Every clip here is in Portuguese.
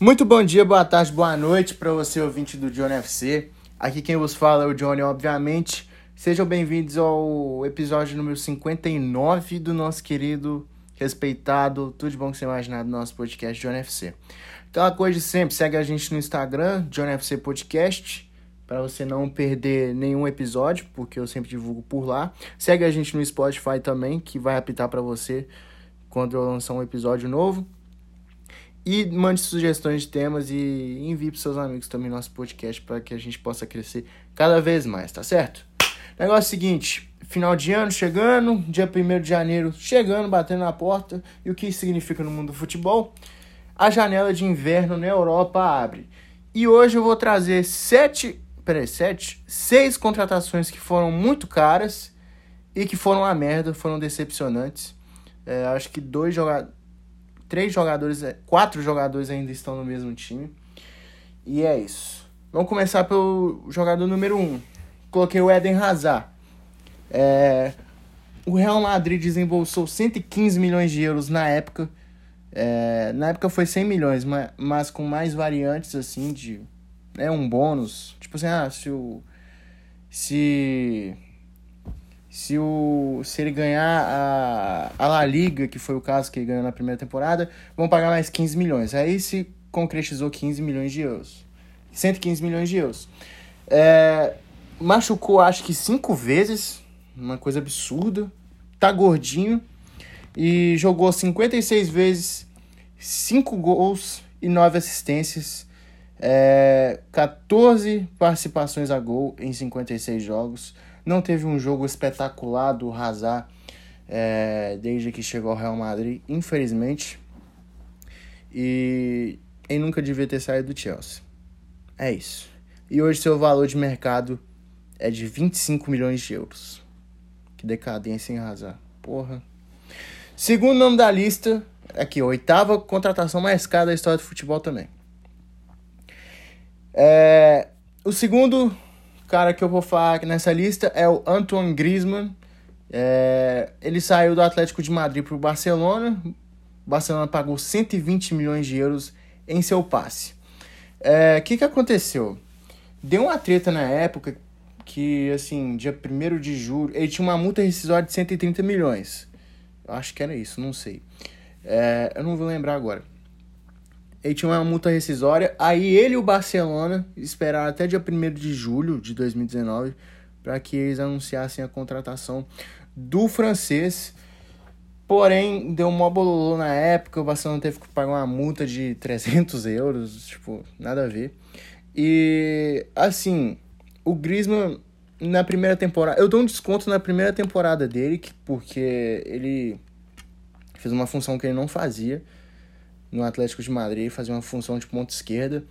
Muito bom dia, boa tarde, boa noite para você, ouvinte do Johnny FC. Aqui quem vos fala é o Johnny, obviamente. Sejam bem-vindos ao episódio número 59 do nosso querido, respeitado, tudo de bom que você imaginar do nosso podcast Johnny FC. Aquela coisa de sempre, segue a gente no Instagram, Johnny FC Podcast, para você não perder nenhum episódio, porque eu sempre divulgo por lá. Segue a gente no Spotify também, que vai apitar para você quando eu lançar um episódio novo. E mande sugestões de temas e envie para seus amigos também nosso podcast para que a gente possa crescer cada vez mais, tá certo? Negócio é seguinte, final de ano chegando, dia 1 de janeiro chegando, batendo na porta. E o que isso significa no mundo do futebol? A janela de inverno na Europa abre. E hoje eu vou trazer sete, peraí, sete, seis contratações que foram muito caras e que foram uma merda, foram decepcionantes. É, acho que dois jogadores três jogadores, é, quatro jogadores ainda estão no mesmo time. E é isso. Vamos começar pelo jogador número um. Coloquei o Eden Hazard. É, o Real Madrid desembolsou 115 milhões de euros na época. É, na época foi 100 milhões, mas, mas com mais variantes assim de é um bônus. Tipo assim, ah, se o se se, o, se ele ganhar a, a La Liga, que foi o caso que ele ganhou na primeira temporada, vão pagar mais 15 milhões. Aí se concretizou 15 milhões de euros. 115 milhões de euros. É, machucou acho que cinco vezes, uma coisa absurda. Tá gordinho. E jogou 56 vezes, 5 gols e 9 assistências. É, 14 participações a gol em 56 jogos. Não teve um jogo espetacular do Hazard é, desde que chegou ao Real Madrid, infelizmente. E ele nunca devia ter saído do Chelsea. É isso. E hoje seu valor de mercado é de 25 milhões de euros. Que decadência em Hazard. Porra. Segundo nome da lista, aqui, oitava contratação mais cara da história do futebol também. É, o segundo cara que eu vou falar nessa lista é o Antoine Griezmann. É, ele saiu do Atlético de Madrid para o Barcelona. O Barcelona pagou 120 milhões de euros em seu passe. O é, que, que aconteceu? Deu uma treta na época que, assim, dia 1 de julho, ele tinha uma multa rescisória de 130 milhões. Eu acho que era isso, não sei. É, eu não vou lembrar agora ele tinha uma multa rescisória. Aí ele e o Barcelona esperaram até dia 1 de julho de 2019 para que eles anunciassem a contratação do francês. Porém, deu um bololô na época, o Barcelona teve que pagar uma multa de 300 euros, tipo, nada a ver. E, assim, o Griezmann, na primeira temporada... Eu dou um desconto na primeira temporada dele, porque ele fez uma função que ele não fazia no Atlético de Madrid, fazia uma função de ponta esquerda.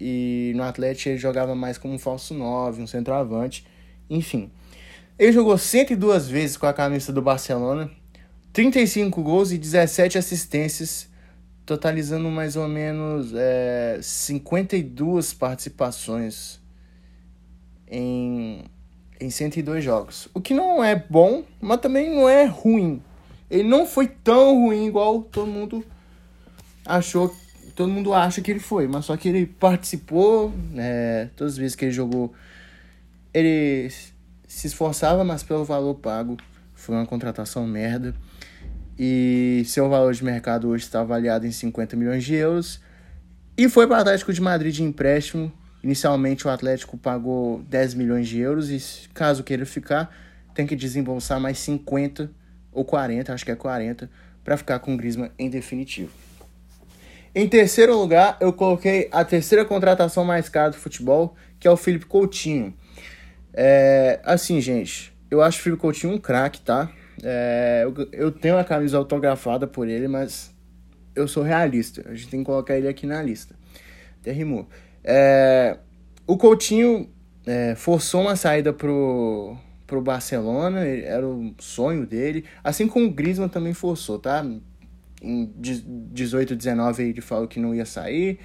E no Atlético ele jogava mais como um falso 9, um centroavante. Enfim, ele jogou 102 vezes com a camisa do Barcelona, 35 gols e 17 assistências, totalizando mais ou menos é, 52 participações em, em 102 jogos. O que não é bom, mas também não é ruim. Ele não foi tão ruim igual todo mundo achou. Todo mundo acha que ele foi, mas só que ele participou, né, todas as vezes que ele jogou, ele se esforçava, mas pelo valor pago foi uma contratação merda. E seu valor de mercado hoje está avaliado em 50 milhões de euros. E foi para o Atlético de Madrid de empréstimo. Inicialmente o Atlético pagou 10 milhões de euros e caso queira ficar, tem que desembolsar mais 50 ou 40, acho que é 40, para ficar com o Griezmann em definitivo. Em terceiro lugar, eu coloquei a terceira contratação mais cara do futebol, que é o Felipe Coutinho. É, assim, gente, eu acho o Felipe Coutinho um craque, tá? É, eu, eu tenho a camisa autografada por ele, mas eu sou realista. A gente tem que colocar ele aqui na lista. Até rimou. É, o Coutinho é, forçou uma saída pro, pro Barcelona, era o sonho dele. Assim como o Griezmann também forçou, tá? Em 18, 19 ele falou que não ia sair.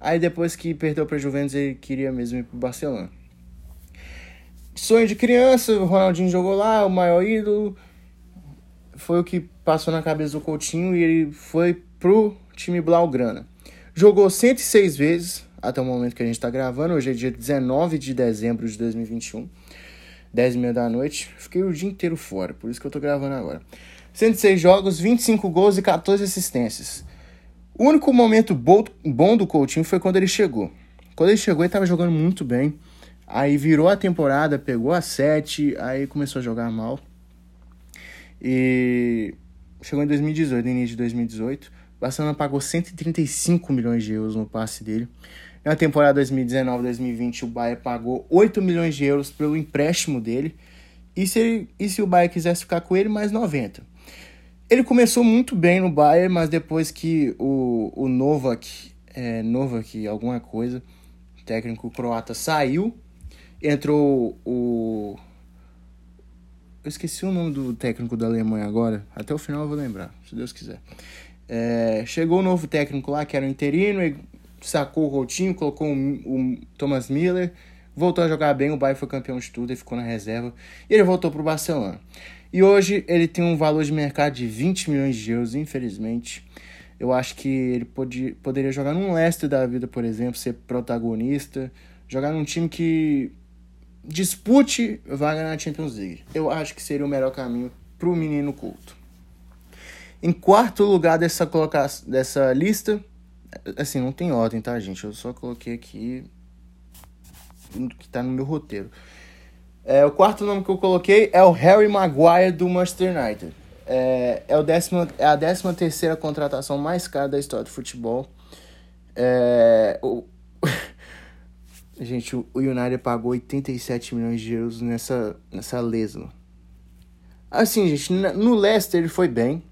Aí depois que perdeu para Juventus, ele queria mesmo ir pro Barcelona. Sonho de criança, o Ronaldinho jogou lá, o maior ídolo. Foi o que passou na cabeça do Coutinho e ele foi pro time Blaugrana. Jogou 106 vezes até o momento que a gente está gravando. Hoje é dia 19 de dezembro de 2021, 10 e meia da noite. Fiquei o dia inteiro fora, por isso que eu tô gravando agora. 106 jogos, 25 gols e 14 assistências. O único momento bom do Coutinho foi quando ele chegou. Quando ele chegou, ele estava jogando muito bem. Aí virou a temporada, pegou a 7, aí começou a jogar mal. E chegou em 2018, no início de 2018. O Barcelona pagou 135 milhões de euros no passe dele. Na temporada 2019-2020, o Bayern pagou 8 milhões de euros pelo empréstimo dele. E se, ele, e se o Bayern quisesse ficar com ele, mais 90. Ele começou muito bem no Bayern, mas depois que o, o Novak, é, Novak alguma coisa, técnico croata, saiu, entrou o... Eu esqueci o nome do técnico da Alemanha agora. Até o final eu vou lembrar, se Deus quiser. É, chegou o novo técnico lá, que era o interino, e sacou o Coutinho, colocou o, Thomas Miller, voltou a jogar bem, o Bayern foi campeão de tudo, ele ficou na reserva, e ele voltou para o Barcelona. E hoje ele tem um valor de mercado de 20 milhões de euros, infelizmente. Eu acho que ele pode, poderia jogar num Leicester da vida, por exemplo, ser protagonista, jogar num time que dispute vaga na Champions League. Eu acho que seria o melhor caminho para o menino culto. Em quarto lugar dessa, colocação, dessa lista, Assim, não tem ordem, tá, gente? Eu só coloquei aqui que tá no meu roteiro. É, o quarto nome que eu coloquei é o Harry Maguire do Manchester United. É, é, o décimo, é a décima terceira contratação mais cara da história do futebol. É, o, gente, o United pagou 87 milhões de euros nessa, nessa lesma. Assim, gente, no Leicester ele foi bem.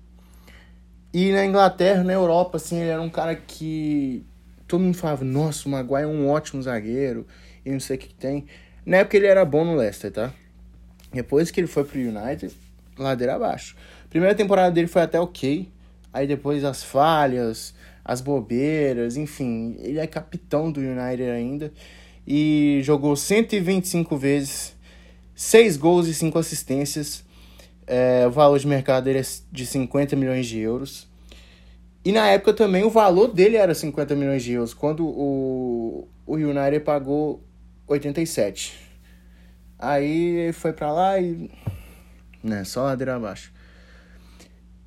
E na Inglaterra, na Europa, assim, ele era um cara que todo mundo falava, nossa, o Maguire é um ótimo zagueiro e não sei o que, que tem. Na época ele era bom no Leicester, tá? Depois que ele foi pro United, ladeira abaixo. Primeira temporada dele foi até ok, aí depois as falhas, as bobeiras, enfim, ele é capitão do United ainda e jogou 125 vezes, 6 gols e 5 assistências. É, o valor de mercado dele é de 50 milhões de euros. E na época também o valor dele era 50 milhões de euros, quando o, o United pagou 87. Aí foi para lá e. Né, só ladeira abaixo.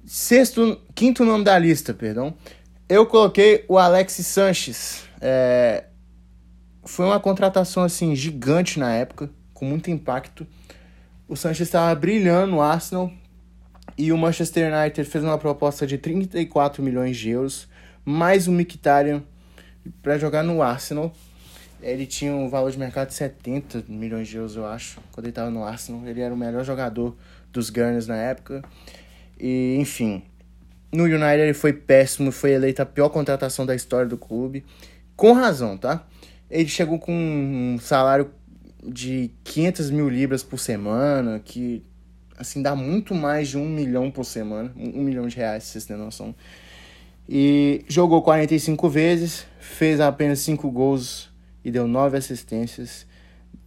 Sexto, quinto nome da lista, perdão. Eu coloquei o Alex Sanches. É, foi uma contratação assim gigante na época, com muito impacto o Sanches estava brilhando no Arsenal e o Manchester United fez uma proposta de 34 milhões de euros, mais o Mkhitaryan para jogar no Arsenal. Ele tinha um valor de mercado de 70 milhões de euros, eu acho, quando ele estava no Arsenal. Ele era o melhor jogador dos Gunners na época. E, enfim, no United ele foi péssimo, foi eleita a pior contratação da história do clube. Com razão, tá? Ele chegou com um salário de 500 mil libras por semana, que assim dá muito mais de um milhão por semana, um, milhão de reais, se vocês têm noção. E jogou 45 vezes, fez apenas 5 gols e deu 9 assistências,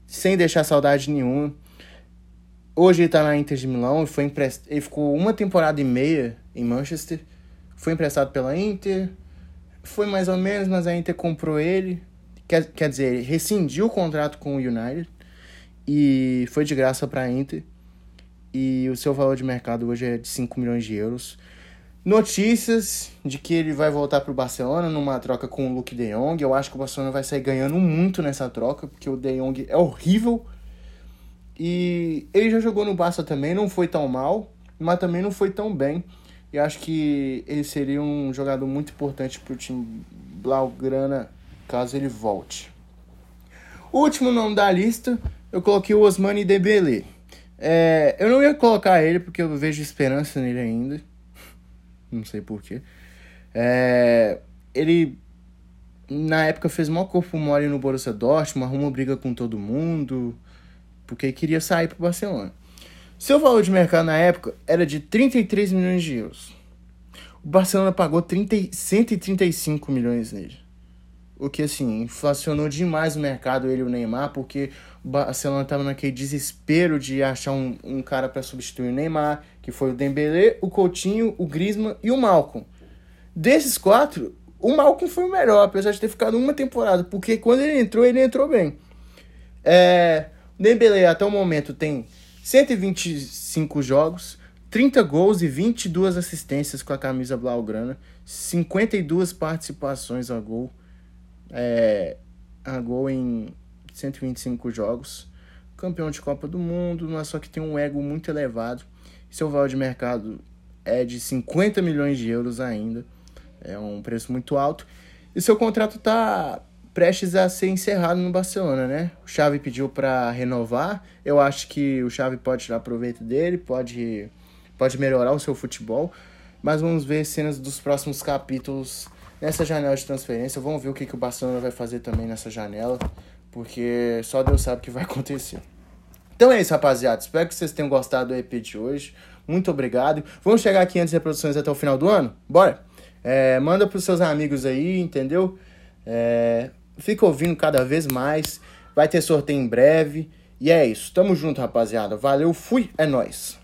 sem deixar saudade nenhuma. Hoje ele tá na Inter de Milão foi emprest... ele ficou uma temporada e meia em Manchester. Foi emprestado pela Inter. Foi mais ou menos, mas a Inter comprou ele. Quer, quer dizer, ele rescindiu o contrato com o United e foi de graça para a Inter. E o seu valor de mercado hoje é de 5 milhões de euros. Notícias de que ele vai voltar para o Barcelona numa troca com o Luke De Jong. Eu acho que o Barcelona vai sair ganhando muito nessa troca, porque o De Jong é horrível. E ele já jogou no Barça também, não foi tão mal, mas também não foi tão bem. E acho que ele seria um jogador muito importante para o time Blaugrana caso ele volte. Último nome da lista, eu coloquei o Osmani Dembele. É, eu não ia colocar ele porque eu vejo esperança nele ainda. Não sei porquê. É, ele, na época, fez maior corpo mole no Borussia Dortmund, arrumou briga com todo mundo, porque queria sair pro Barcelona. Seu valor de mercado na época era de 33 milhões de euros. O Barcelona pagou 30, 135 milhões nele. O que, assim, inflacionou demais o mercado, ele e o Neymar, porque o Barcelona estava naquele desespero de achar um, um cara para substituir o Neymar, que foi o Dembélé, o Coutinho, o Griezmann e o Malcom. Desses quatro, O Malcolm foi o melhor, apesar de ter ficado uma temporada, porque quando ele entrou, ele entrou bem. É, Dembele até o momento tem 125 jogos, 30 gols e 22 assistências com a camisa blaugrana, 52 participações a gol, é, a gol em 125 jogos. Campeão de Copa do Mundo, mas só que tem um ego muito elevado. Seu valor de mercado é de 50 milhões de euros ainda. É um preço muito alto. E seu contrato está prestes a ser encerrado no Barcelona, né? O Xavi pediu para renovar. Eu acho que o Xavi pode tirar proveito dele, pode, pode melhorar o seu futebol. Mas vamos ver cenas dos próximos capítulos nessa janela de transferência. Vamos ver o que, que o Barcelona vai fazer também nessa janela, porque só Deus sabe o que vai acontecer. Então é isso, rapaziada. Espero que vocês tenham gostado do EP de hoje. Muito obrigado. Vamos chegar antes de reproduções até o final do ano? Bora! É, manda pros seus amigos aí, entendeu? É, fica ouvindo cada vez mais. Vai ter sorteio em breve. E é isso. Tamo junto, rapaziada. Valeu, fui, é nóis.